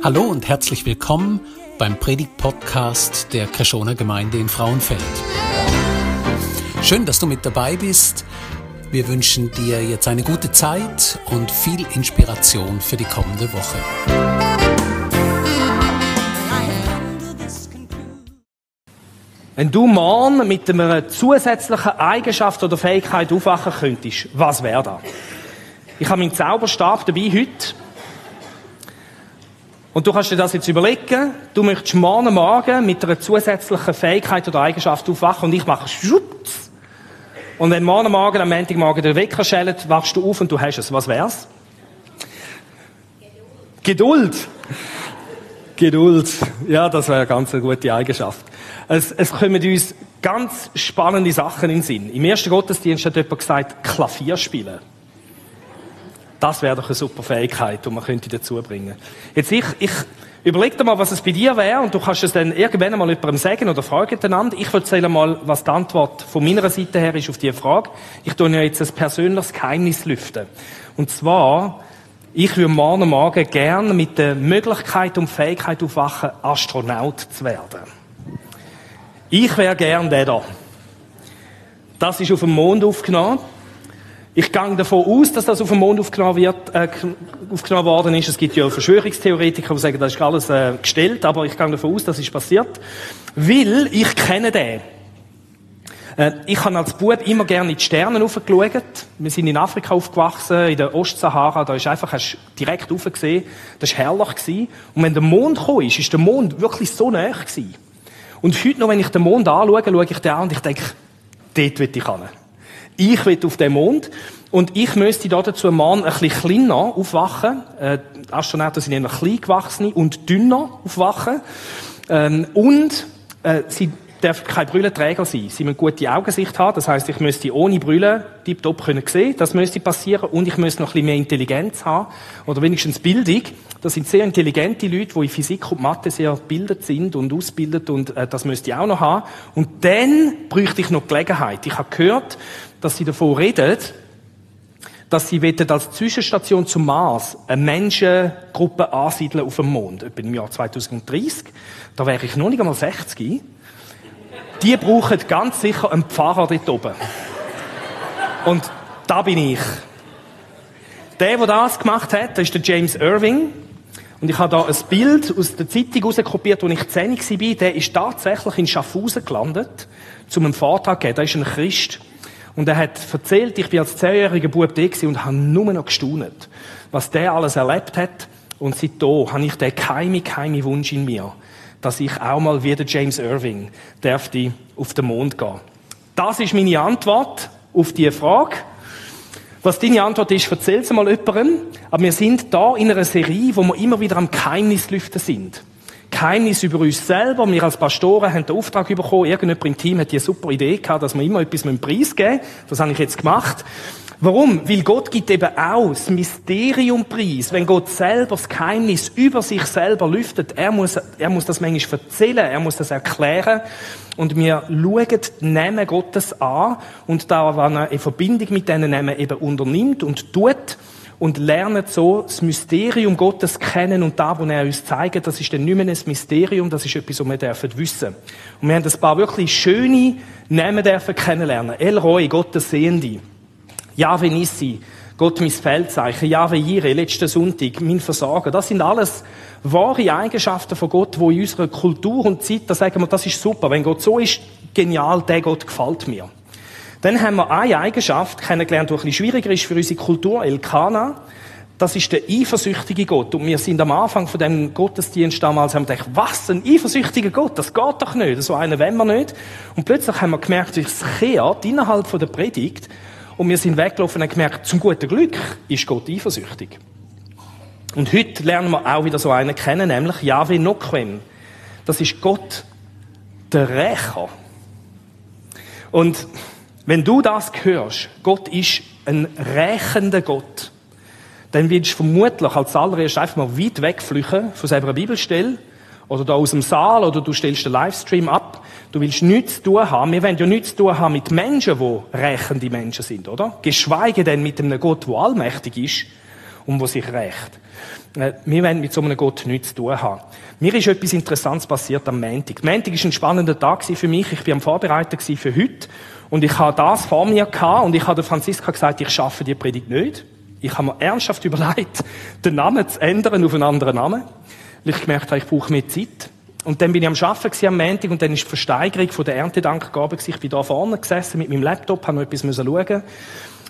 Hallo und herzlich willkommen beim Predigt-Podcast der Kreschoner Gemeinde in Frauenfeld. Schön, dass du mit dabei bist. Wir wünschen dir jetzt eine gute Zeit und viel Inspiration für die kommende Woche. Wenn du morgen mit einer zusätzlichen Eigenschaft oder Fähigkeit aufwachen könntest, was wäre da? Ich habe meinen Zauberstab dabei heute und du kannst dir das jetzt überlegen. Du möchtest morgen Morgen mit einer zusätzlichen Fähigkeit oder Eigenschaft aufwachen und ich mache Schutz. Und wenn morgen Morgen, am Montagmorgen der Wecker schellt, wachst du auf und du hast es. Was wär's? Geduld. Geduld. Ja, das wäre eine ganz gute Eigenschaft. Es, es kommen uns ganz spannende Sachen in den Sinn. Im ersten Gottesdienst hat jemand gesagt, Klavier spielen. Das wäre doch eine super Fähigkeit, die man könnte dazu bringen. Jetzt ich, ich überleg dir mal, was es bei dir wäre, und du kannst es dann irgendwann mal jemandem sagen oder fragen einander. Ich erzähle mal, was die Antwort von meiner Seite her ist auf diese Frage. Ich tue ja jetzt ein persönliches Geheimnis lüften. Und zwar, ich würde morgen Morgen gerne mit der Möglichkeit und Fähigkeit aufwachen, Astronaut zu werden. Ich wäre gern der da. Das ist auf dem Mond aufgenommen. Ich gehe davon aus, dass das auf dem Mond aufgenommen, wird, äh, aufgenommen worden ist. Es gibt ja Verschwörungstheoretiker, die sagen, das ist alles äh, gestellt, aber ich gehe davon aus, das ist passiert. Weil ich kenne den. Äh, ich habe als Bub immer gerne in die Sterne aufgeschaut. Wir sind in Afrika aufgewachsen, in der Ostsahara. Da ist einfach, hast direkt aufgesehen. Das war herrlich. Gewesen. Und wenn der Mond kam, ist, ist der Mond wirklich so nah gewesen. Und heute noch, wenn ich den Mond anschaue, schaue ich den an und ich denke, dort will ich hin ich will auf den Mond und ich müsste da dazu morgen ein bisschen kleiner aufwachen. Äh, Astronauten sind eher klein gewachsene und dünner aufwachen. Ähm, und äh, sie dürfen keine Brüllenträger sein. Sie müssen gute Augensicht haben. Das heißt, ich müsste ohne Brille tiptop können sehen. Das müsste passieren. Und ich müsste noch ein bisschen mehr Intelligenz haben. Oder wenigstens Bildung. Das sind sehr intelligente Leute, die in Physik und Mathe sehr gebildet sind und ausbildet. Und äh, das müsste ich auch noch haben. Und dann bräuchte ich noch Gelegenheit. Ich habe gehört, dass sie davon redet, dass sie als Zwischenstation zum Mars eine Menschengruppe ansiedeln auf dem Mond, etwa im Jahr 2030. Da wäre ich noch nicht einmal 60. Die brauchen ganz sicher einen Pfarrer dort oben. Und da bin ich. Der, der das gemacht hat, ist der James Irving. Und ich habe da ein Bild aus der Zeitung rauskopiert, wo ich 10 war. Der ist tatsächlich in Schaffhausen gelandet, zum einen Vortrag geben. Da ist ein Christ. Und er hat erzählt, ich bin als zehnjähriger Bub da und habe nur noch gestaunet, was der alles erlebt hat. Und seitdem habe ich den keime, keime Wunsch in mir, dass ich auch mal wie der James Irving dürfte auf den Mond gehen. Das ist meine Antwort auf diese Frage. Was deine Antwort ist, erzähl es mal jemandem. Aber wir sind da in einer Serie, wo wir immer wieder am Geheimnis lüften sind. Geheimnis über uns selber. Wir als Pastoren haben den Auftrag bekommen, irgendjemand im Team hat die super Idee gehabt, dass wir immer etwas mit dem Preis geben Das habe ich jetzt gemacht. Warum? Weil Gott gibt eben auch das Mysterium preis. Wenn Gott selber das Geheimnis über sich selber lüftet, er muss, er muss das manchmal erzählen, er muss das erklären. Und wir schauen die Namen Gottes an und da, wenn er in Verbindung mit diesen Namen eben unternimmt und tut, und lernen so das Mysterium Gottes kennen und da, wo er uns zeigt, das ist dann nicht mehr ein Mysterium, das ist etwas, was wir dürfen wissen. Und wir haben ein paar wirklich schöne Namen dürfen kennenlernen. El Roy, Gottes Sehende. Jahwe Nissi, Gott mein Feldzeichen. Jahwe Jire, letzten Sonntag, mein Versagen. Das sind alles wahre Eigenschaften von Gott, wo in unserer Kultur und Zeit, da sagen wir, das ist super. Wenn Gott so ist, genial, der Gott gefällt mir. Dann haben wir eine Eigenschaft kennengelernt, die ein bisschen schwieriger ist für unsere Kultur, Elkana. Das ist der eifersüchtige Gott. Und wir sind am Anfang von dem Gottesdienst damals, haben gedacht, was, ein eifersüchtiger Gott? Das geht doch nicht. So einen wollen wir nicht. Und plötzlich haben wir gemerkt, es kehrt innerhalb der Predigt. Und wir sind weggelaufen und haben gemerkt, zum guten Glück ist Gott eifersüchtig. Und heute lernen wir auch wieder so einen kennen, nämlich Yahweh Noquem. Das ist Gott, der Rächer. Und wenn du das hörst, Gott ist ein rächender Gott, dann willst du vermutlich als allererst einfach mal weit wegflüchen von seiner Bibelstelle oder da aus dem Saal oder du stellst den Livestream ab. Du willst nichts zu tun haben. Wir wollen ja nichts zu tun haben mit Menschen, die rächende Menschen sind, oder? Geschweige denn mit einem Gott, der allmächtig ist. und wo sich rächt. Äh, wir wollen mit so einem Gott nichts zu tun haben. Mir ist etwas Interessantes passiert am Montag. Montag war ein spannender Tag für mich. Ich war am Vorbereiten für heute. Und ich habe das vor mir gehabt und ich habe Franziska gesagt, ich schaffe die Predigt nicht. Ich habe mir ernsthaft überlegt, den Namen zu ändern auf einen anderen Namen. Weil ich gemerkt habe, ich brauche mehr Zeit. Und dann bin ich am Arbeiten am Montag und dann ist die Versteigerung von der Erntedankgabe. Ich bin da vorne gesessen mit meinem Laptop, habe noch etwas schauen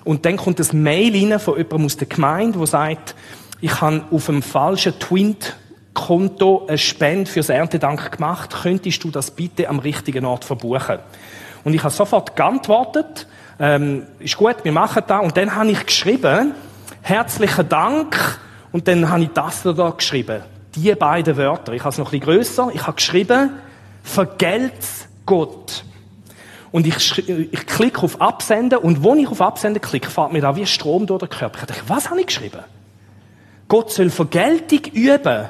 Und dann kommt ein Mail rein von jemandem aus der Gemeinde, der sagt, ich habe auf einem falschen Twint-Konto eine Spende fürs Erntedank gemacht. Könntest du das bitte am richtigen Ort verbuchen? Und ich habe sofort geantwortet, ähm, ist gut, wir machen das. Und dann habe ich geschrieben, herzlichen Dank. Und dann habe ich das da geschrieben. Die beiden Wörter. Ich habe es noch ein bisschen grösser. Ich habe geschrieben, vergelt's Gott. Und ich, ich klicke auf Absenden und wo ich auf Absenden klicke, fährt mir da wie Strom durch den Körper. Ich dachte, was habe ich geschrieben? Gott soll Vergeltung üben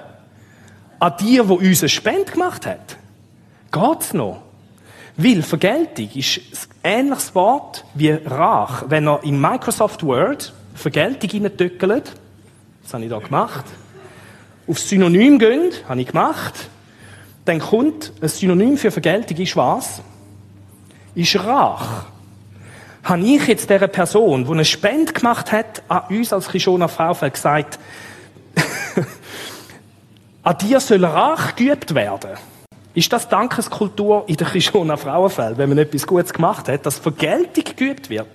an dir, wo uns eine Spende gemacht hat. Geht's noch? Weil Vergeltung ist ein ähnliches Wort wie Rach. Wenn er in Microsoft Word Vergeltung hineintöckelt, das habe ich da gemacht, auf Synonym gehen, habe ich gemacht, dann kommt ein Synonym für Vergeltung ist was? Ist Rach habe ich jetzt dieser Person, die eine Spende gemacht hat, an uns als Kishona Fraufeld gesagt, an dir soll Rach geübt werden. Ist das Dankeskultur in der Kishona Frauenfeld, wenn man etwas Gutes gemacht hat, dass Vergeltung geübt wird?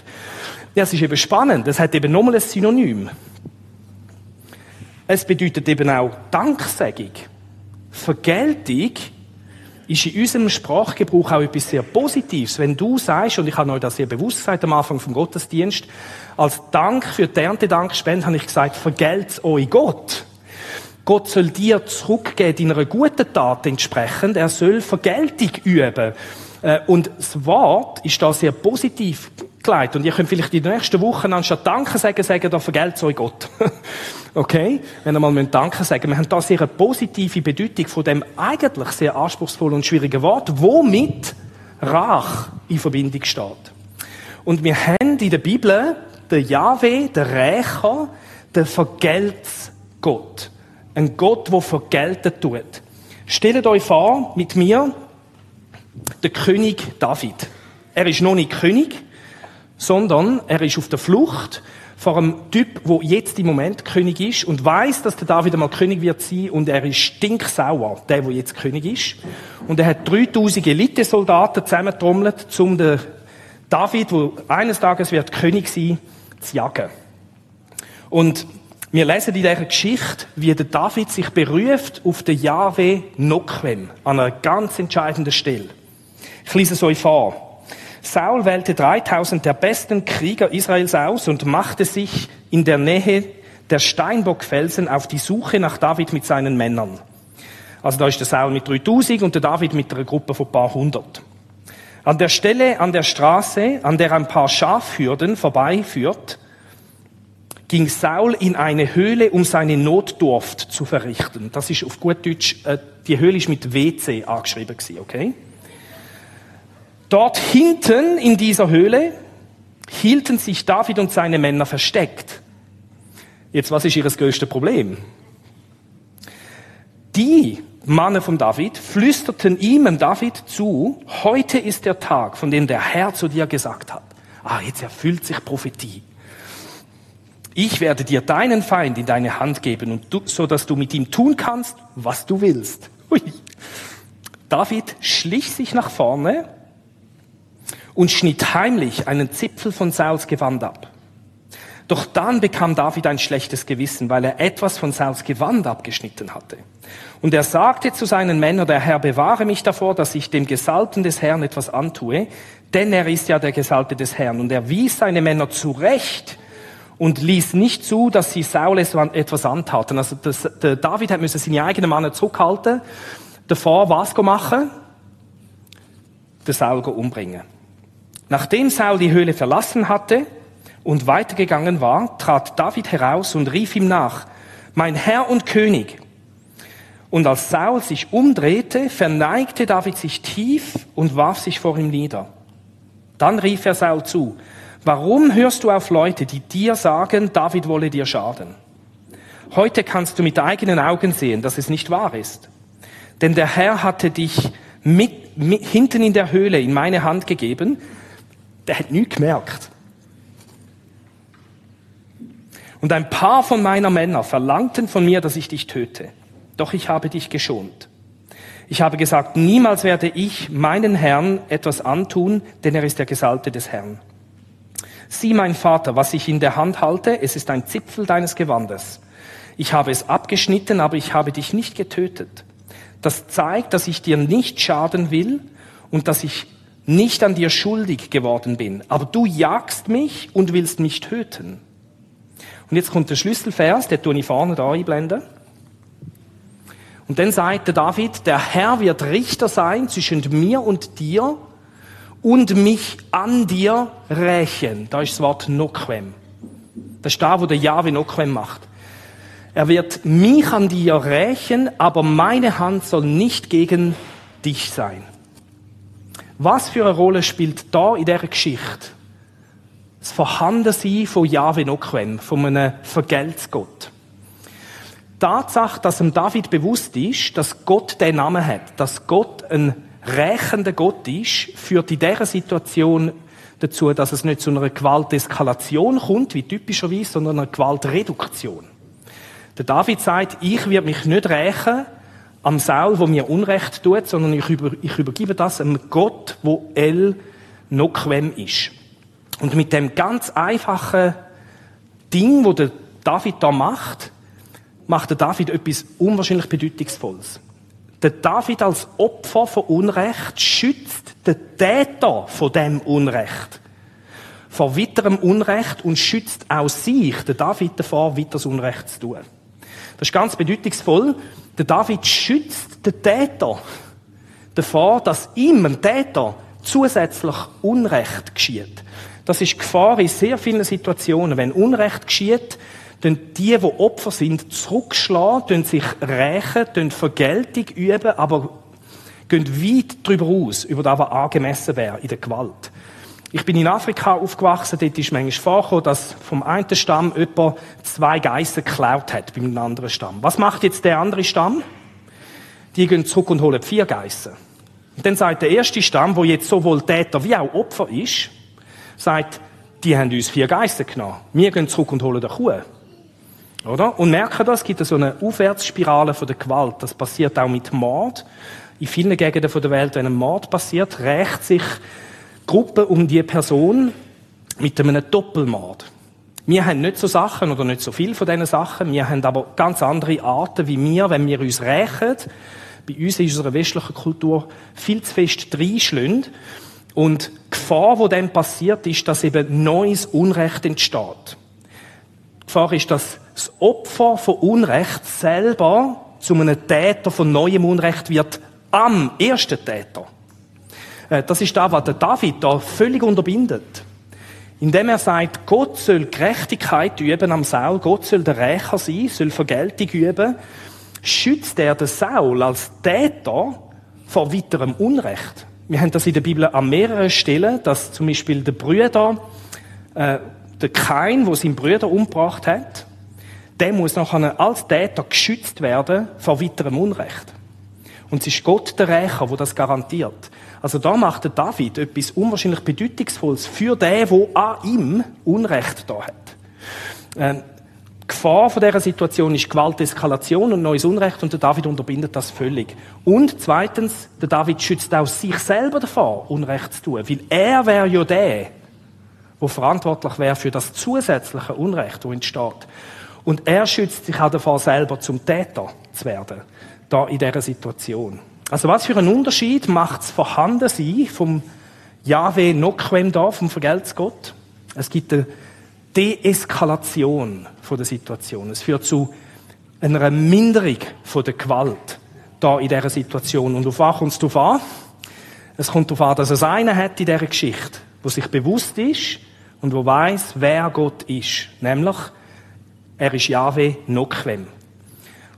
Ja, es ist eben spannend. Es hat eben nochmal ein Synonym. Es bedeutet eben auch Danksagung. Vergeltung ist in unserem Sprachgebrauch auch etwas sehr Positives. Wenn du sagst, und ich habe euch das sehr bewusst gesagt am Anfang vom Gottesdienst, als Dank für die Erntedankspende habe ich gesagt, vergelt's euch Gott. Gott soll dir zurückgeben, deiner guten Tat entsprechend. Er soll Vergeltung üben. Äh, und das Wort ist da sehr positiv geleitet. Und ihr könnt vielleicht die nächsten Wochen anstatt Danke sagen, sagen, da vergelt's euch Gott. Okay? Wenn ihr mal Danke sagen Wir haben da sehr eine positive Bedeutung von dem eigentlich sehr anspruchsvollen und schwierigen Wort, womit Rach in Verbindung steht. Und wir haben in der Bibel den Yahweh, den Rächer, den Vergeltsgott. Ein Gott, der vergelten tut. Stellt euch vor, mit mir, der König David. Er ist noch nicht König, sondern er ist auf der Flucht vor einem Typ, wo jetzt im Moment König ist und weiß, dass der David einmal König wird sein und er ist stinksauer, der, wo jetzt König ist. Und er hat 3000 Elitesoldaten zusammentrommelt, um den David, wo eines Tages wird König sein, zu jagen. Und wir lesen in dieser Geschichte, wie der David sich beruft auf den Yahweh Noquem an einer ganz entscheidenden Stelle. Ich lese es euch vor. Saul wählte 3000 der besten Krieger Israels aus und machte sich in der Nähe der Steinbockfelsen auf die Suche nach David mit seinen Männern. Also da ist der Saul mit 3000 und der David mit einer Gruppe von paar hundert. An der Stelle an der Straße, an der ein paar Schafhürden vorbeiführt, ging Saul in eine Höhle, um seine Notdurft zu verrichten. Das ist auf gut Deutsch, äh, die Höhle ist mit WC angeschrieben okay? Dort hinten in dieser Höhle hielten sich David und seine Männer versteckt. Jetzt, was ist ihr größtes Problem? Die Männer von David flüsterten ihm, David, zu, heute ist der Tag, von dem der Herr zu dir gesagt hat. Ah, jetzt erfüllt sich Prophetie. Ich werde dir deinen Feind in deine Hand geben, und du, so dass du mit ihm tun kannst, was du willst. Ui. David schlich sich nach vorne und schnitt heimlich einen Zipfel von Sauls Gewand ab. Doch dann bekam David ein schlechtes Gewissen, weil er etwas von Sauls Gewand abgeschnitten hatte. Und er sagte zu seinen Männern, der Herr bewahre mich davor, dass ich dem Gesalbten des Herrn etwas antue, denn er ist ja der Gesalbte des Herrn. Und er wies seine Männer zurecht und ließ nicht zu, dass sie Saul etwas antaten. Also das, der David hat müssen seine eigenen Männer zurückhalten, davor was machen? Den Saul umbringen. Nachdem Saul die Höhle verlassen hatte und weitergegangen war, trat David heraus und rief ihm nach, mein Herr und König. Und als Saul sich umdrehte, verneigte David sich tief und warf sich vor ihm nieder. Dann rief er Saul zu, warum hörst du auf Leute, die dir sagen, David wolle dir schaden? Heute kannst du mit eigenen Augen sehen, dass es nicht wahr ist. Denn der Herr hatte dich mit, mit, hinten in der Höhle in meine Hand gegeben. Der hat nichts gemerkt. Und ein paar von meiner Männer verlangten von mir, dass ich dich töte. Doch ich habe dich geschont. Ich habe gesagt, niemals werde ich meinen Herrn etwas antun, denn er ist der Gesalte des Herrn. Sieh, mein Vater, was ich in der Hand halte, es ist ein Zipfel deines Gewandes. Ich habe es abgeschnitten, aber ich habe dich nicht getötet. Das zeigt, dass ich dir nicht schaden will und dass ich nicht an dir schuldig geworden bin. Aber du jagst mich und willst mich töten. Und jetzt kommt der Schlüsselvers, der tue ich vorne da einblenden. Und dann sagt der David, der Herr wird Richter sein zwischen mir und dir und mich an dir rächen. Da ist das Wort Noquem. Das ist da, wo der Jahwe Noquem macht. Er wird mich an dir rächen, aber meine Hand soll nicht gegen dich sein. Was für eine Rolle spielt da in dieser Geschichte? Das Vorhandensein von Yahweh Noquem, von einem Vergeltsgott. Tatsache, dass dem David bewusst ist, dass Gott den Namen hat, dass Gott ein rächender Gott ist, führt in dieser Situation dazu, dass es nicht zu einer Gewalteskalation kommt, wie typischerweise, sondern einer Gewaltreduktion. Der David sagt, ich werde mich nicht rächen am Saul, wo mir Unrecht tut, sondern ich, über, ich übergebe das einem Gott, wo El Noquem ist. Und mit dem ganz einfachen Ding, wo der David da macht, macht der David etwas unwahrscheinlich Bedeutungsvolles. Der David als Opfer von Unrecht schützt den Täter von dem Unrecht. Vor weiterem Unrecht und schützt auch sich, der David, davor, weiteres Unrecht zu tun. Das ist ganz bedeutungsvoll. Der David schützt den Täter davor, dass ihm, dem Täter, zusätzlich Unrecht geschieht. Das ist Gefahr in sehr vielen Situationen. Wenn Unrecht geschieht, die, die Opfer sind, zurückschlagen, sich rächen, Vergeltung üben, aber gehen weit darüber aus, über das, was angemessen wäre in der Gewalt. Ich bin in Afrika aufgewachsen, dort ist manchmal vorgekommen, dass vom einen Stamm jemand zwei Geissen geklaut hat beim anderen Stamm. Was macht jetzt der andere Stamm? Die gehen zurück und holen vier Geissen. Und dann sagt der erste Stamm, wo jetzt sowohl Täter wie auch Opfer ist, sagt, die haben uns vier Geissen genommen. Wir gehen zurück und holen eine Kuh. Oder? Und merken das, es gibt so eine Aufwärtsspirale von der Gewalt. Das passiert auch mit Mord. In vielen Gegenden der Welt, wenn ein Mord passiert, rächt sich Gruppe um die Person mit einem Doppelmord. Wir haben nicht so Sachen oder nicht so viel von diesen Sachen. Wir haben aber ganz andere Arten, wie wir, wenn wir uns rächen, bei uns in unserer westlichen Kultur viel zu fest reinschlagen. Und die Gefahr, die dann passiert, ist, dass eben neues Unrecht entsteht. Die Gefahr ist, dass das Opfer von Unrecht selber zu einem Täter von neuem Unrecht wird am ersten Täter. Äh, das ist da, was der David da völlig unterbindet. Indem er sagt, Gott soll Gerechtigkeit üben am Saul, Gott soll der Rächer sein, soll Vergeltung üben, schützt er den Saul als Täter vor weiterem Unrecht. Wir haben das in der Bibel an mehreren Stellen, dass zum Beispiel der Brüder, äh, der Kain, wo seinen Brüder umgebracht hat, der muss nachher als Täter geschützt werden vor weiterem Unrecht. Und es ist Gott der Rächer, wo das garantiert. Also da macht der David etwas unwahrscheinlich Bedeutungsvolles für den, der an ihm Unrecht da hat. Ähm, die Gefahr von dieser Situation ist Gewalteskalation und neues Unrecht und der David unterbindet das völlig. Und zweitens, der David schützt auch sich selber davor, Unrecht zu tun, weil er wäre ja der, der verantwortlich wäre für das zusätzliche Unrecht, das entsteht. Und er schützt sich auch davor, selber zum Täter zu werden, da in dieser Situation. Also was für einen Unterschied macht das Vorhandensein vom Yahweh Noquem da, vom Vergeltsgott? Es gibt eine Deeskalation der Situation. Es führt zu einer Minderung der Gewalt da in dieser Situation. Und auf was kommt es darauf an? Es kommt darauf an, dass es einen hat in dieser Geschichte, wo sich bewusst ist und wo weiß, wer Gott ist. Nämlich, er ist Yahweh Noquem.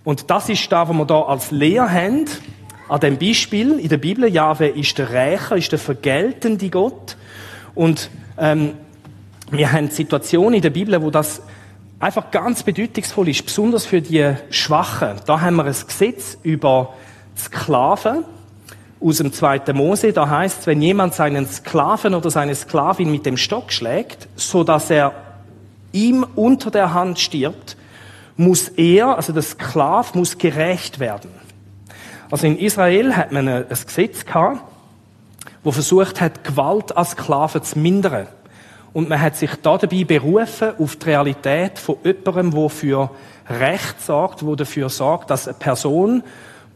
Und das ist da, was wir da als Lehr haben an dem Beispiel in der Bibel, Jahwe ist der Rächer, ist der vergeltende Gott. Und ähm, wir haben Situationen in der Bibel, wo das einfach ganz bedeutungsvoll ist, besonders für die Schwachen. Da haben wir ein Gesetz über Sklaven aus dem zweiten Mose. Da heißt es, wenn jemand seinen Sklaven oder seine Sklavin mit dem Stock schlägt, so dass er ihm unter der Hand stirbt, muss er, also der Sklav, muss gerecht werden. Also in Israel hat man ein Gesetz gehabt, wo versucht hat, Gewalt als Sklaven zu mindern. Und man hat sich da dabei berufen auf die Realität von jemandem, der für Recht sorgt, wo dafür sorgt, dass eine Person,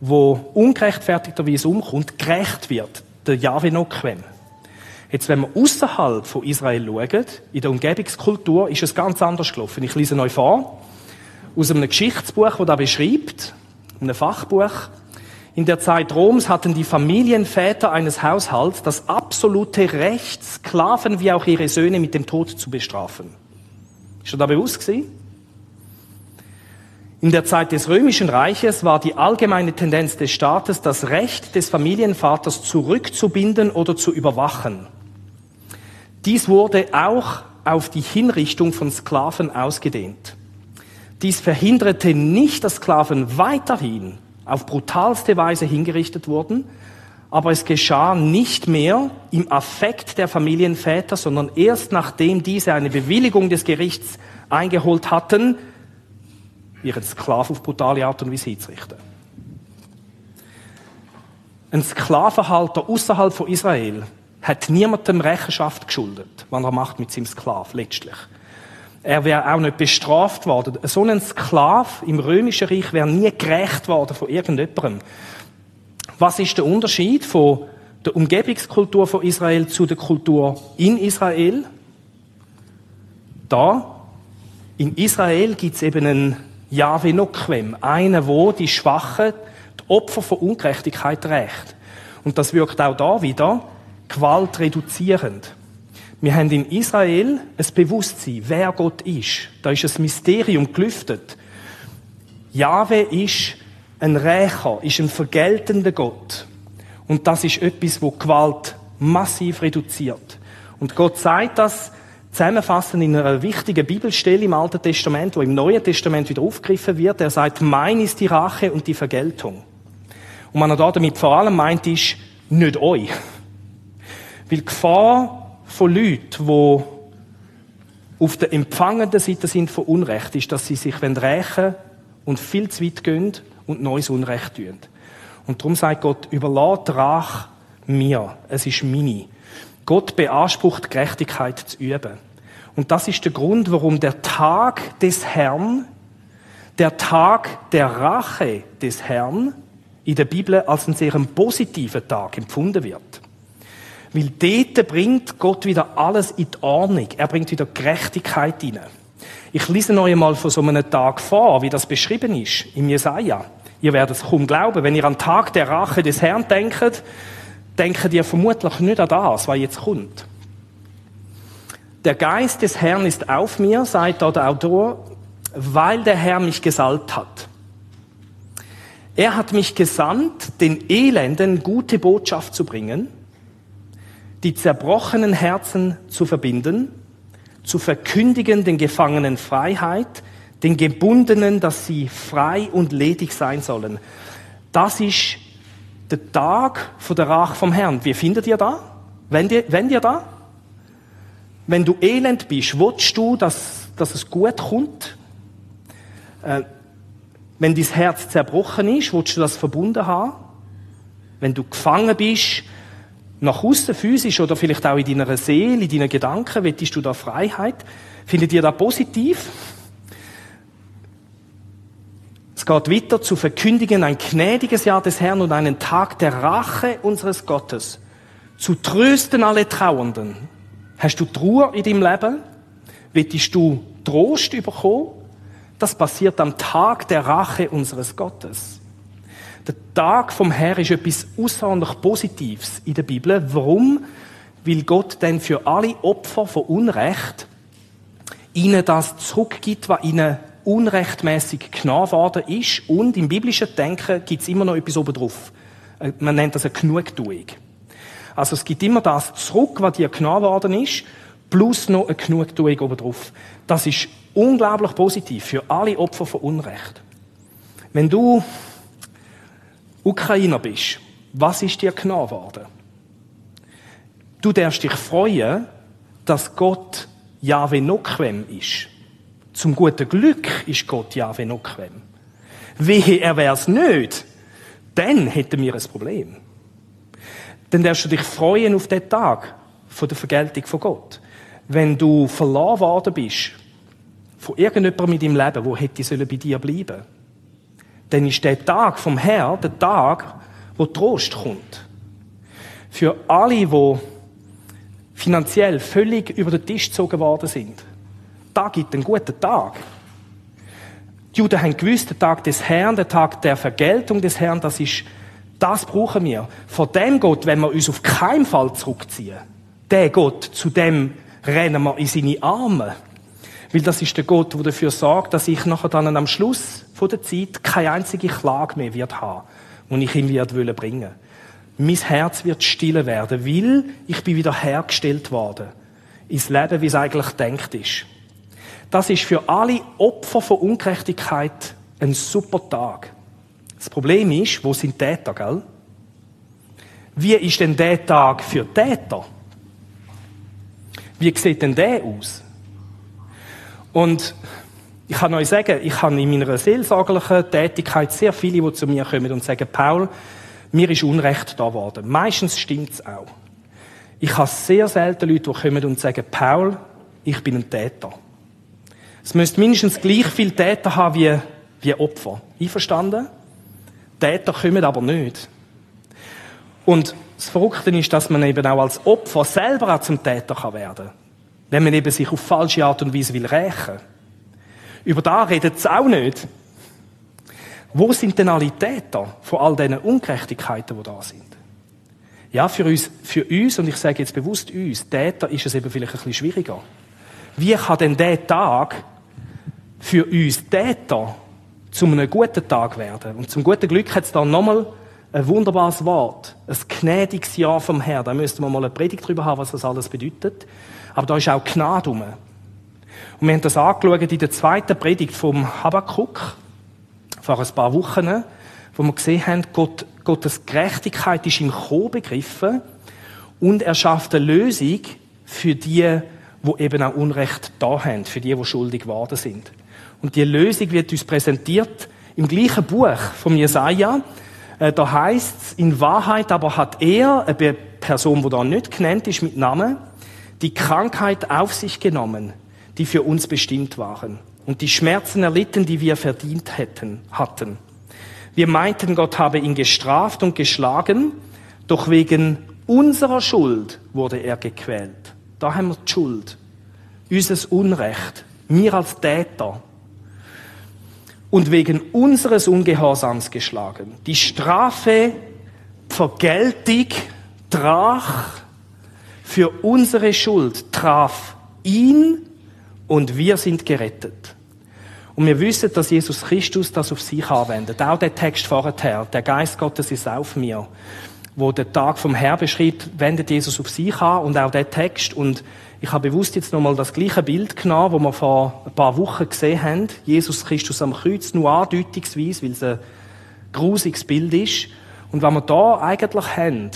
wo ungerechtfertigterweise umkommt, gerecht wird. Der Yahweh Noquem. Jetzt, wenn wir außerhalb von Israel schauen, in der Umgebungskultur, ist es ganz anders gelaufen. Ich lese euch vor, aus einem Geschichtsbuch, das da beschreibt, einem Fachbuch. In der Zeit Roms hatten die Familienväter eines Haushalts das absolute Recht, Sklaven wie auch ihre Söhne mit dem Tod zu bestrafen. Ist dir da bewusst gewesen? In der Zeit des römischen Reiches war die allgemeine Tendenz des Staates, das Recht des Familienvaters zurückzubinden oder zu überwachen. Dies wurde auch auf die Hinrichtung von Sklaven ausgedehnt. Dies verhinderte nicht, dass Sklaven weiterhin auf brutalste Weise hingerichtet wurden, aber es geschah nicht mehr im Affekt der Familienväter, sondern erst nachdem diese eine Bewilligung des Gerichts eingeholt hatten, ihren Sklaven auf brutale Art und Weise hinzurichten. Ein Sklavenhalter außerhalb von Israel hat niemandem Rechenschaft geschuldet, was er macht mit seinem Sklav letztlich. Er wäre auch nicht bestraft worden. So ein Sklav im römischen Reich wäre nie gerecht worden von irgendjemandem. Was ist der Unterschied von der Umgebungskultur von Israel zu der Kultur in Israel? Da, in Israel gibt es eben einen Yahweh Noquem, einen, wo die Schwachen, die Opfer von Ungerechtigkeit rächt. Und das wirkt auch da wieder Gewalt reduzierend. Wir haben in Israel ein Bewusstsein, wer Gott ist. Da ist ein Mysterium gelüftet. Jahwe ist ein Rächer, ist ein vergeltender Gott. Und das ist etwas, wo Gewalt massiv reduziert. Und Gott sagt das zusammenfassend in einer wichtigen Bibelstelle im Alten Testament, wo im Neuen Testament wieder aufgegriffen wird. Er sagt, mein ist die Rache und die Vergeltung. Und man er damit vor allem meint, ist, nicht euch. Weil die Gefahr von Leuten, die auf der empfangenden Seite sind von Unrecht, ist, dass sie sich rächen und viel zu weit gehen und neues Unrecht tun. Und darum sagt Gott, überlass Rach mir. Es ist meine. Gott beansprucht, Gerechtigkeit zu üben. Und das ist der Grund, warum der Tag des Herrn, der Tag der Rache des Herrn in der Bibel als ein sehr positiver Tag empfunden wird. Weil dort bringt Gott wieder alles in die Ordnung. Er bringt wieder Gerechtigkeit hinein. Ich lese euch mal von so einem Tag vor, wie das beschrieben ist im Jesaja. Ihr werdet es kaum glauben. Wenn ihr an den Tag der Rache des Herrn denkt, denken ihr vermutlich nicht an das, was jetzt kommt. Der Geist des Herrn ist auf mir, sagt da der Autor, weil der Herr mich gesalbt hat. Er hat mich gesandt, den Elenden gute Botschaft zu bringen, die zerbrochenen Herzen zu verbinden, zu verkündigen den Gefangenen Freiheit, den Gebundenen, dass sie frei und ledig sein sollen. Das ist der Tag von der Rache vom Herrn. Wie findet ihr da? Wenn ihr, wenn ihr da? Wenn du elend bist, willst du, dass, dass es gut kommt? Äh, wenn dein Herz zerbrochen ist, willst du das verbunden haben? Wenn du gefangen bist, nach außen physisch oder vielleicht auch in deiner Seele, in deinen Gedanken, wettest du da Freiheit? Findet ihr das positiv? Es geht weiter zu verkündigen ein gnädiges Jahr des Herrn und einen Tag der Rache unseres Gottes. Zu trösten alle Trauernden. Hast du Trauer in deinem Leben? Wettest du Trost bekommen? Das passiert am Tag der Rache unseres Gottes. Der Tag vom Herrn ist etwas außerordentlich Positives in der Bibel. Warum? Weil Gott denn für alle Opfer von Unrecht ihnen das zurückgibt, was ihnen unrechtmäßig genommen worden ist. Und im biblischen Denken gibt es immer noch etwas oben drauf. Äh, man nennt das eine Genugtuung. Also es gibt immer das zurück, was dir genommen worden ist, plus noch eine Genugtuung oben drauf. Das ist unglaublich positiv für alle Opfer von Unrecht. Wenn du Ukrainer bist, was ist dir genommen worden? Du darfst dich freuen, dass Gott Jahwe Noquem ist. Zum guten Glück ist Gott Jahwe Noquem. Wehe, er wär's nicht, dann hätten wir ein Problem. Dann darfst du dich freuen auf den Tag von der Vergeltung von Gott. Wenn du verloren worden bist von irgendjemandem mit deinem Leben, wo hätte sollen bei dir bleiben, dann ist der Tag vom Herrn der Tag, wo Trost kommt. Für alle, die finanziell völlig über den Tisch gezogen worden sind. Da gibt einen guten Tag. Die Juden haben gewusst, der Tag des Herrn, der Tag der Vergeltung des Herrn, das ist, das brauchen wir. Von dem Gott, wenn wir uns auf keinen Fall zurückziehen, der Gott, zu dem rennen wir in seine Arme. Weil das ist der Gott, der dafür sorgt, dass ich nachher dann am Schluss der Zeit keine einzige Klage mehr wird haben, die ich ihm wird bringen mein Herz wird stille werden, weil ich bin wieder hergestellt worden. Ins Leben, wie es eigentlich denkt ist. Das ist für alle Opfer von Ungerechtigkeit ein super Tag. Das Problem ist, wo sind Täter, gell? Wie ist denn der Tag für Täter? Wie sieht denn der aus? Und ich kann euch sagen, ich habe in meiner seelsorgerlichen Tätigkeit sehr viele, die zu mir kommen und sagen, Paul, mir ist Unrecht da geworden. Meistens stimmt es auch. Ich habe sehr selten Leute, die kommen und sagen, Paul, ich bin ein Täter. Es müsste mindestens gleich viele Täter haben wie, wie Opfer. Einverstanden? Täter kommen aber nicht. Und das Verrückte ist, dass man eben auch als Opfer selber auch zum Täter kann werden Wenn man eben sich auf falsche Art und Weise will rächen. Über da redet es auch nicht. Wo sind denn alle Täter von all diesen Ungerechtigkeiten, die da sind? Ja, für uns, für uns, und ich sage jetzt bewusst uns, Täter ist es eben vielleicht ein bisschen schwieriger. Wie kann denn der Tag für uns Täter zu einem guten Tag werden? Und zum guten Glück hat es da nochmal ein wunderbares Wort. Ein gnädiges Jahr vom Herrn. Da müssten wir mal eine Predigt drüber haben, was das alles bedeutet. Aber da ist auch Gnade rum. Und wir haben das angeschaut in der zweiten Predigt vom Habakkuk vor ein paar Wochen, wo wir gesehen haben, Gott, Gottes Gerechtigkeit ist im Kommen begriffen und er schafft eine Lösung für die, wo eben auch Unrecht da haben, für die, die schuldig geworden sind. Und die Lösung wird uns präsentiert im gleichen Buch vom Jesaja. Äh, da heißt es, in Wahrheit aber hat er, eine Person, die da nicht genannt ist mit Namen, die Krankheit auf sich genommen, die für uns bestimmt waren und die Schmerzen erlitten, die wir verdient hätten, hatten. Wir meinten, Gott habe ihn gestraft und geschlagen, doch wegen unserer Schuld wurde er gequält. Da haben wir die Schuld, unser Unrecht, mir als Täter. Und wegen unseres Ungehorsams geschlagen. Die Strafe, Vergeltung, Drach für unsere Schuld traf ihn und wir sind gerettet. Und wir wissen, dass Jesus Christus das auf sich anwendet. Auch der Text vorher, der Geist Gottes ist auf mir, wo der Tag vom Herr beschreibt, wendet Jesus auf sich an und auch der Text. Und ich habe bewusst jetzt nochmal das gleiche Bild genommen, wo wir vor ein paar Wochen gesehen haben. Jesus Christus am Kreuz, nur andeutungsweise, weil es ein grusiges Bild ist. Und was wir da eigentlich haben,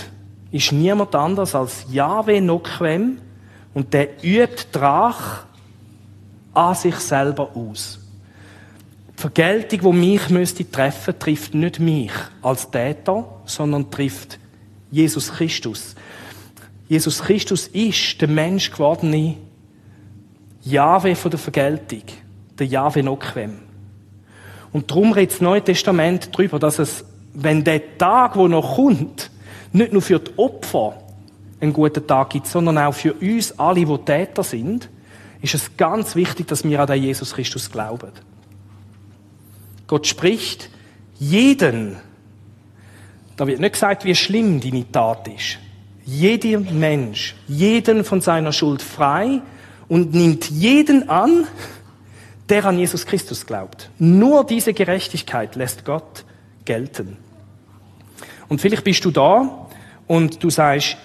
ist niemand anders als Yahweh Noquem und der übt Drach an sich selber aus. Die Vergeltung, die mich müsste treffen, trifft nicht mich als Täter, sondern trifft Jesus Christus. Jesus Christus ist der Mensch gewordene Jahwe von der Vergeltung, der Jahwe Noquem. Und darum redet das Neue Testament darüber, dass es, wenn der Tag, wo noch kommt, nicht nur für die Opfer einen guten Tag gibt, sondern auch für uns alle, die Täter sind, ist es ganz wichtig, dass wir an den Jesus Christus glauben. Gott spricht jeden, da wird nicht gesagt, wie schlimm deine Tat ist. Jeder Mensch, jeden von seiner Schuld frei und nimmt jeden an, der an Jesus Christus glaubt. Nur diese Gerechtigkeit lässt Gott gelten. Und vielleicht bist du da und du sagst,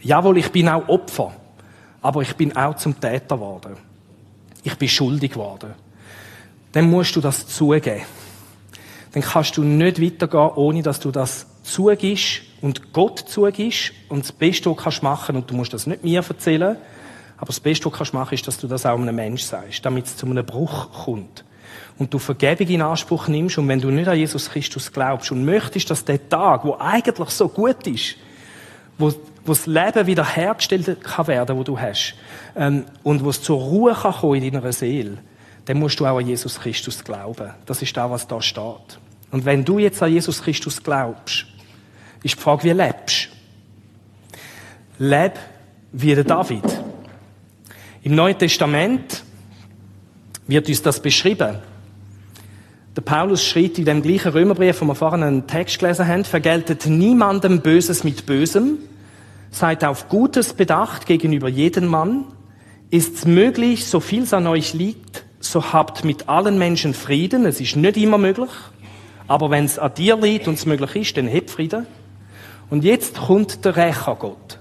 jawohl, ich bin auch Opfer, aber ich bin auch zum Täter geworden. ich bin schuldig geworden, dann musst du das zugeben. Dann kannst du nicht weitergehen, ohne dass du das zugibst und Gott zugibst und das Beste, was du kannst machen, und du musst das nicht mir erzählen, aber das Beste, was du kannst machen, ist, dass du das auch einem Mensch sagst, damit es zu einem Bruch kommt. Und du Vergebung in Anspruch nimmst und wenn du nicht an Jesus Christus glaubst und möchtest, dass der Tag, wo eigentlich so gut ist, wo, wo das Leben wieder hergestellt kann werden, wo du hast, ähm, und wo es zur Ruhe kann kommen in deiner Seele, dann musst du auch an Jesus Christus glauben. Das ist das, was da steht. Und wenn du jetzt an Jesus Christus glaubst, ist die Frage, wie lebst? Leb wie der David. Im Neuen Testament wird uns das beschrieben. Der Paulus schreibt in dem gleichen Römerbrief, wo wir vorhin einen Text gelesen haben, vergeltet niemandem Böses mit Bösem, seid auf Gutes bedacht gegenüber jedem Mann, ist's möglich, so viel es an euch liegt, so habt mit allen Menschen Frieden, es ist nicht immer möglich, aber wenn es an dir liegt und es möglich ist, dann hebt Frieden. Und jetzt kommt der Rächer Gott.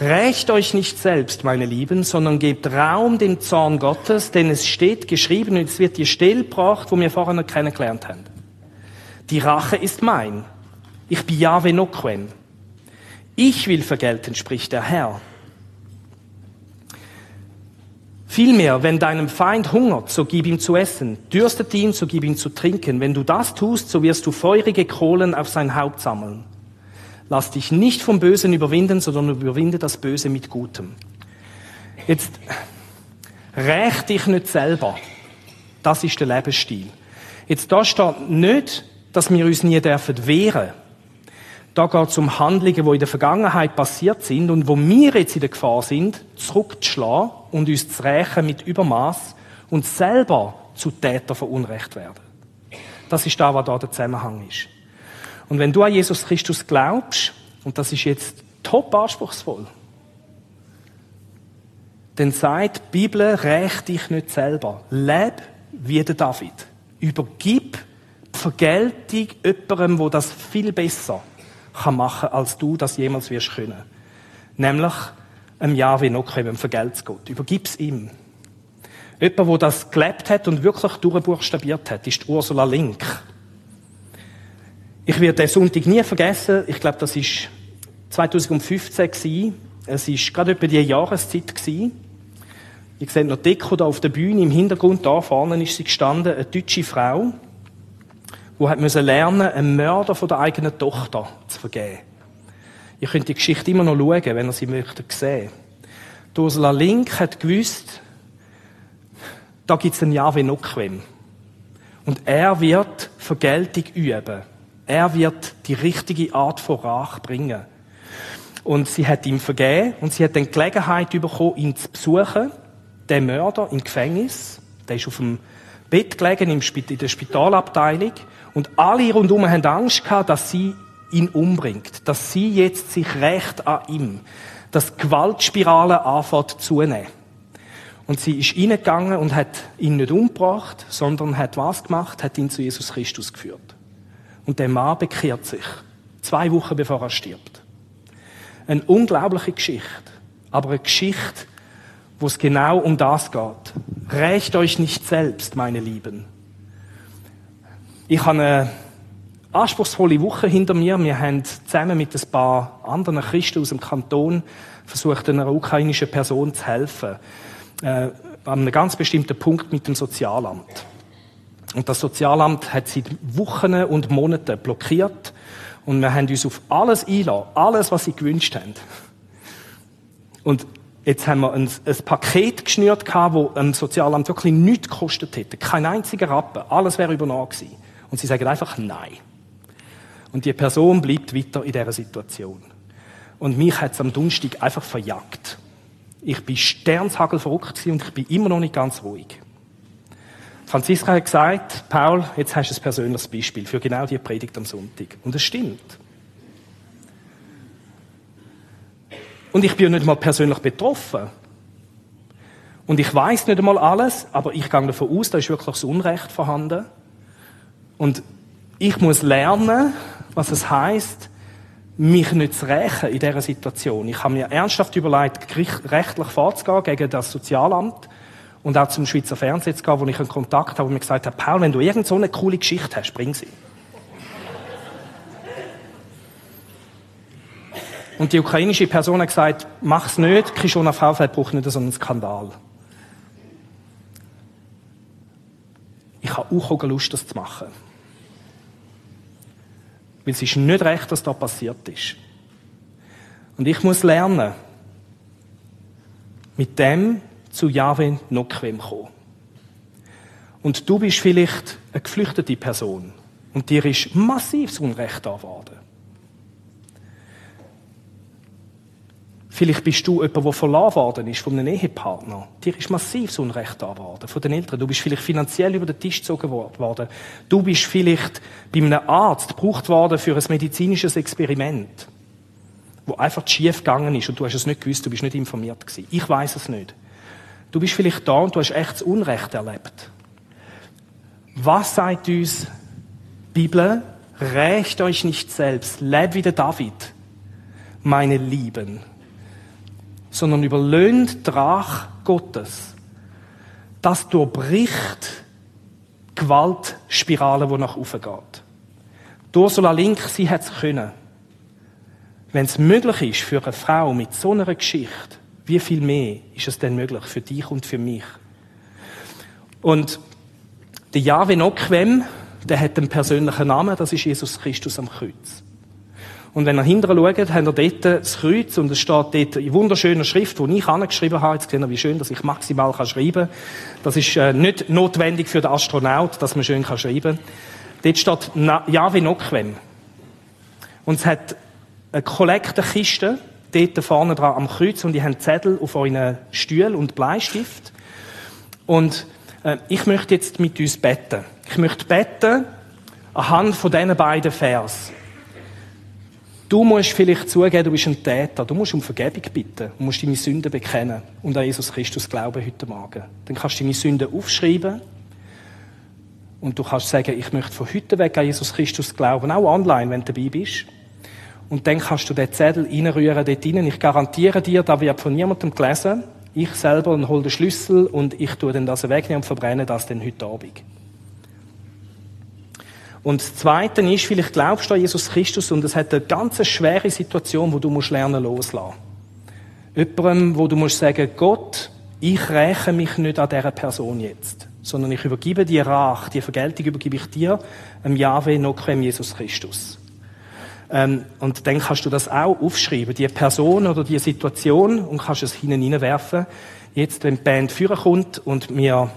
Rächt euch nicht selbst, meine Lieben, sondern gebt Raum dem Zorn Gottes, denn es steht geschrieben und es wird die Stelle gebracht, wo wir vorher noch kennengelernt haben. Die Rache ist mein. Ich bin Yahweh Noquem. Ich will vergelten, spricht der Herr. Vielmehr, wenn deinem Feind hungert, so gib ihm zu essen. Dürstet ihn, so gib ihm zu trinken. Wenn du das tust, so wirst du feurige Kohlen auf sein Haupt sammeln. Lass dich nicht vom Bösen überwinden, sondern überwinde das Böse mit Gutem. Jetzt, räch dich nicht selber. Das ist der Lebensstil. Jetzt, da steht nicht, dass wir uns nie dürfen wehren. Da geht es um Handlungen, die in der Vergangenheit passiert sind und wo wir jetzt in der Gefahr sind, zurückzuschlagen und uns zu rächen mit Übermaß und selber zu Täter von Unrecht werden. Das ist da, was da der Zusammenhang ist. Und wenn du an Jesus Christus glaubst, und das ist jetzt top anspruchsvoll, dann sagt die Bibel, räch dich nicht selber. Leb wie der David. Übergib die Vergeltung jemandem, wo das viel besser kann machen als du das jemals wirst können. Nämlich einem Jahwe noch kommen, vergelt's Gott. Übergib's ihm. Jemand, der das gelebt hat und wirklich durchbuchstabiert hat, ist Ursula Link. Ich werde den Sonntag nie vergessen. Ich glaube, das ist 2015 gewesen. Es ist gerade etwa die Jahreszeit gewesen. Ich sehe noch Deko da auf der Bühne. Im Hintergrund da vorne ist sie gestanden, eine deutsche Frau, die hat müssen lernen, einen Mörder von der eigenen Tochter zu vergeben. Ihr könnt die Geschichte immer noch schauen, wenn ihr sie möchtet sehen. Ursula Link hat gewusst, da gibt es einen Yahweh Noquem. Und er wird Vergeltung üben. Er wird die richtige Art von Rache bringen. Und sie hat ihm vergeben und sie hat dann Gelegenheit bekommen, ihn zu besuchen. Der Mörder im Gefängnis, der ist auf dem Bett gelegen in der Spitalabteilung und alle rundum haben Angst gehabt, dass sie ihn umbringt, dass sie jetzt sich recht an ihm, dass die Gewaltspirale anfängt zunehmen. Und sie ist reingegangen und hat ihn nicht umgebracht, sondern hat was gemacht? Hat ihn zu Jesus Christus geführt. Und der Mann bekehrt sich. Zwei Wochen bevor er stirbt. Eine unglaubliche Geschichte. Aber eine Geschichte, wo es genau um das geht. Rächt euch nicht selbst, meine Lieben. Ich habe eine anspruchsvolle Woche hinter mir. Wir haben zusammen mit ein paar anderen Christen aus dem Kanton versucht, einer ukrainischen Person zu helfen. Äh, an einem ganz bestimmten Punkt mit dem Sozialamt. Und das Sozialamt hat seit Wochen und Monaten blockiert. Und wir haben uns auf alles einlassen, alles, was sie gewünscht haben. Und jetzt haben wir ein, ein Paket geschnürt, das ein Sozialamt wirklich nichts gekostet hätte. Kein einziger Rappen. Alles wäre übernommen gewesen. Und sie sagen einfach Nein. Und die Person bleibt weiter in dieser Situation. Und mich hat es am Donnerstag einfach verjagt. Ich bin sternshagel verrückt und ich bin immer noch nicht ganz ruhig. Franziska hat gesagt, Paul, jetzt hast du ein persönliches Beispiel für genau die Predigt am Sonntag. Und es stimmt. Und ich bin nicht mal persönlich betroffen. Und ich weiß nicht einmal alles, aber ich gehe davon aus, da ist wirklich das Unrecht vorhanden. Und ich muss lernen, was es heißt, mich nicht zu rächen in dieser Situation. Ich habe mir ernsthaft überlegt, rechtlich vorzugehen gegen das Sozialamt und auch zum Schweizer Fernsehen zu gehen, wo ich einen Kontakt habe, wo mir gesagt hat, Paul, wenn du irgend so eine coole Geschichte hast, bring sie. Und die ukrainische Person hat gesagt, mach's nicht, Kishona Fraufeld braucht nicht so einen Skandal. Ich habe auch Lust, das zu machen. Weil es ist nicht recht, was da passiert ist. Und ich muss lernen, mit dem zu Yahweh Noquem kommen. Und du bist vielleicht eine geflüchtete Person. Und dir ist massives Unrecht da. Vielleicht bist du jemand, der verlassen worden ist von einem Ehepartner. Dir ist massives Unrecht da von den Eltern. Du bist vielleicht finanziell über den Tisch gezogen worden. Du bist vielleicht bei einem Arzt gebraucht worden für ein medizinisches Experiment, wo einfach schief gegangen ist und du hast es nicht gewusst, du bist nicht informiert gewesen. Ich weiß es nicht. Du bist vielleicht da und du hast echtes Unrecht erlebt. Was sagt uns die Bibel? Rächt euch nicht selbst, lebt wie der David, meine Lieben, sondern überlöhnt Drach Gottes. Das durchbricht Gewaltspirale, die nach oben geht. Ursula Link, sie hat es können. Wenn es möglich ist für eine Frau mit so einer Geschichte, wie viel mehr ist es denn möglich für dich und für mich? Und der Yahweh Noquem, der hat einen persönlichen Namen, das ist Jesus Christus am Kreuz. Und wenn ihr hinterher schaut, habt ihr dort das Kreuz und es steht dort in wunderschöner Schrift, die ich angeschrieben habe. Jetzt seht ihr, wie schön, dass ich maximal schreiben kann. Das ist äh, nicht notwendig für den Astronaut, dass man schön schreiben kann. Dort steht Yahweh Noquem. Und es hat eine Kollektenkiste dort vorne dran am Kreuz und die haben Zettel auf euren Stuhl und Bleistift. Und äh, ich möchte jetzt mit uns beten. Ich möchte beten anhand von diesen beiden Vers. Du musst vielleicht zugeben, du bist ein Täter. Du musst um Vergebung bitten. Du musst deine Sünden bekennen und an Jesus Christus glauben heute Morgen. Dann kannst du deine Sünden aufschreiben. Und du kannst sagen, ich möchte von heute weg an Jesus Christus glauben. Auch online, wenn du dabei bist. Und dann kannst du den Zettel reinrühren dort rein. Ich garantiere dir, da wird von niemandem gelesen. Ich selber hole den Schlüssel und ich tue dann das wegnehmen und verbrenne das dann heute Abend. Und das Zweite ist, vielleicht glaubst du an Jesus Christus und es hat eine ganz schwere Situation, wo du musst lernen loslassen. Jemandem, wo du musst sagen, Gott, ich räche mich nicht an dieser Person jetzt, sondern ich übergebe dir Rach, die Vergeltung übergebe ich dir, am Jahwe Noquem Jesus Christus. Ähm, und dann kannst du das auch aufschreiben, die Person oder die Situation, und kannst es hineinwerfen. Jetzt, wenn die Band führen kommt und mir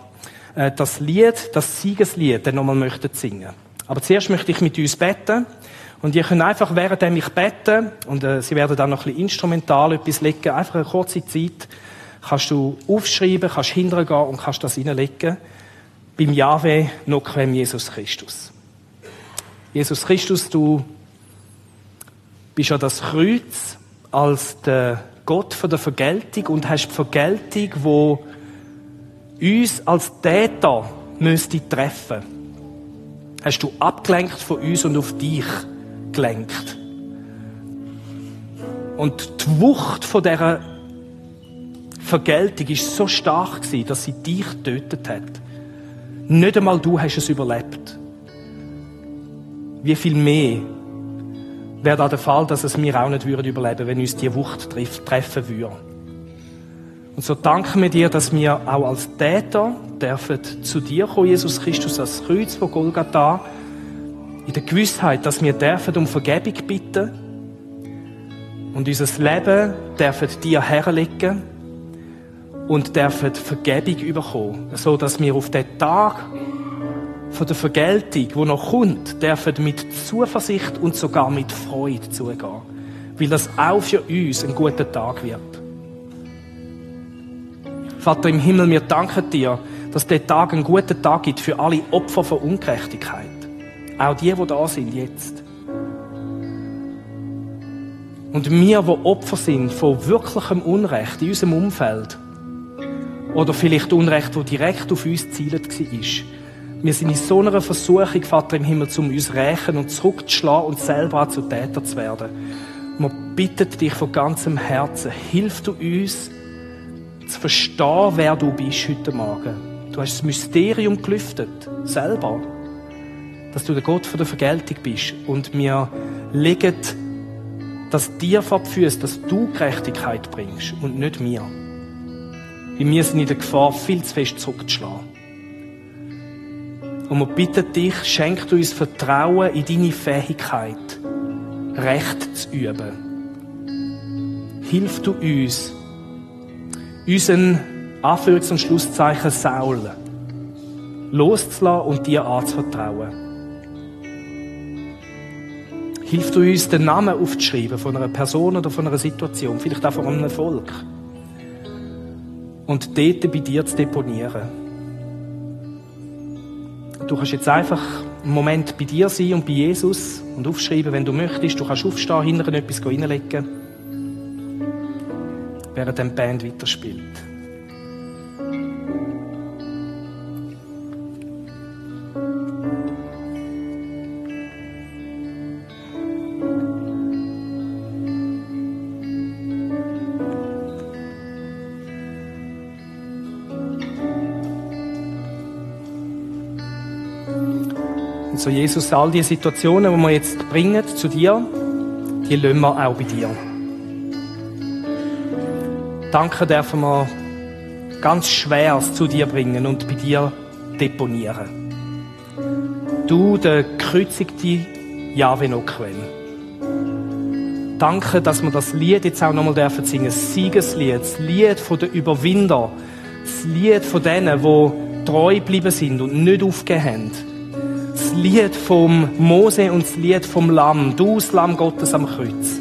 äh, das Lied, das Siegeslied, dann nochmal möchten singen. Aber zuerst möchte ich mit uns beten. Und ihr könnt einfach, während ich bete, und äh, sie werden dann noch ein bisschen instrumental etwas legen, einfach eine kurze Zeit, kannst du aufschreiben, kannst hintergehen und kannst das hineinlegen. Beim Jahwe Noquem Jesus Christus. Jesus Christus, du bist ja das Kreuz als der Gott von der Vergeltung und hast die Vergeltung, wo uns als Täter müsste treffen hast du abgelenkt von uns und auf dich gelenkt. Und die Wucht von dieser Vergeltung ist so stark gewesen, dass sie dich getötet hat. Nicht einmal du hast es überlebt. Wie viel mehr wäre da der Fall, dass es mir auch nicht überleben würden, wenn uns die Wucht treffen würde. Und so danken wir dir, dass wir auch als Täter dürfen zu dir kommen, Jesus Christus, als Kreuz von Golgatha, in der Gewissheit, dass wir dürfen um Vergebung bitten und unser Leben dürfen dir herlegen und dürfen Vergebung bekommen, so dass wir auf den Tag von der Vergeltung, wo noch kommt, dürfen mit Zuversicht und sogar mit Freude zugehen, weil das auch für uns ein guter Tag wird. Vater im Himmel, wir danken dir, dass der Tag ein guter Tag gibt für alle Opfer von Ungerechtigkeit. Auch die, die da sind jetzt. Und wir, die Opfer sind von wirklichem Unrecht in unserem Umfeld, oder vielleicht Unrecht, das direkt auf uns zielt war, wir sind in so einer Versuchung, Vater im Himmel, um uns rächen und zurückzuschlagen und selber zu Täter zu werden. Wir bitten dich von ganzem Herzen, hilf du uns, zu verstehen, wer du bist heute Morgen. Du hast das Mysterium gelüftet, selber, dass du der Gott von der Vergeltung bist. Und wir legen das dir vor die Füße, dass du Gerechtigkeit bringst und nicht mir. Weil wir sind in der Gefahr, viel zu fest zurückzuschlagen. Und wir bitten dich, schenk du uns Vertrauen in deine Fähigkeit, Recht zu üben. Hilf du uns, unseren Anführungs- und Schlusszeichen Saul loszulassen und dir anzuvertrauen. Hilf du uns, den Namen aufzuschreiben von einer Person oder von einer Situation, vielleicht auch von einem Volk. Und dort bei dir zu deponieren. Du kannst jetzt einfach einen Moment bei dir sein und bei Jesus und aufschreiben, wenn du möchtest. Du kannst aufstehen, hinten etwas reinlegen, während die Band weiterspielt. So, Jesus, all die Situationen, die wir jetzt bringen zu dir, die lassen wir auch bei dir. Danke dürfen wir ganz Schweres zu dir bringen und bei dir deponieren. Du, der gekreuzigte Jahwe Noquel. Danke, dass wir das Lied jetzt auch nochmal dürfen singen. Das Siegeslied, das Lied den Überwinder. Das Lied von denen, die treu geblieben sind und nicht aufgegeben haben das Lied vom Mose und das Lied vom Lamm, du das Lamm Gottes am Kreuz.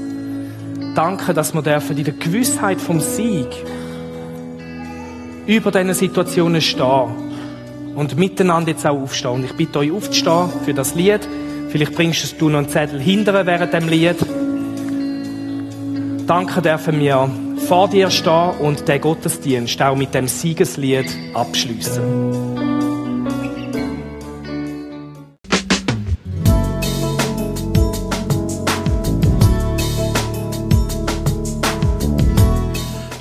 Danke, dass wir dürfen in der Gewissheit vom Sieg über diese Situationen stehen und miteinander jetzt auch aufstehen. Und ich bitte euch aufzustehen für das Lied. Vielleicht bringst du noch einen Zettel hinterher während dem Lied. Danke dürfen wir vor dir stehen und den Gottesdienst auch mit dem Siegeslied abschließen.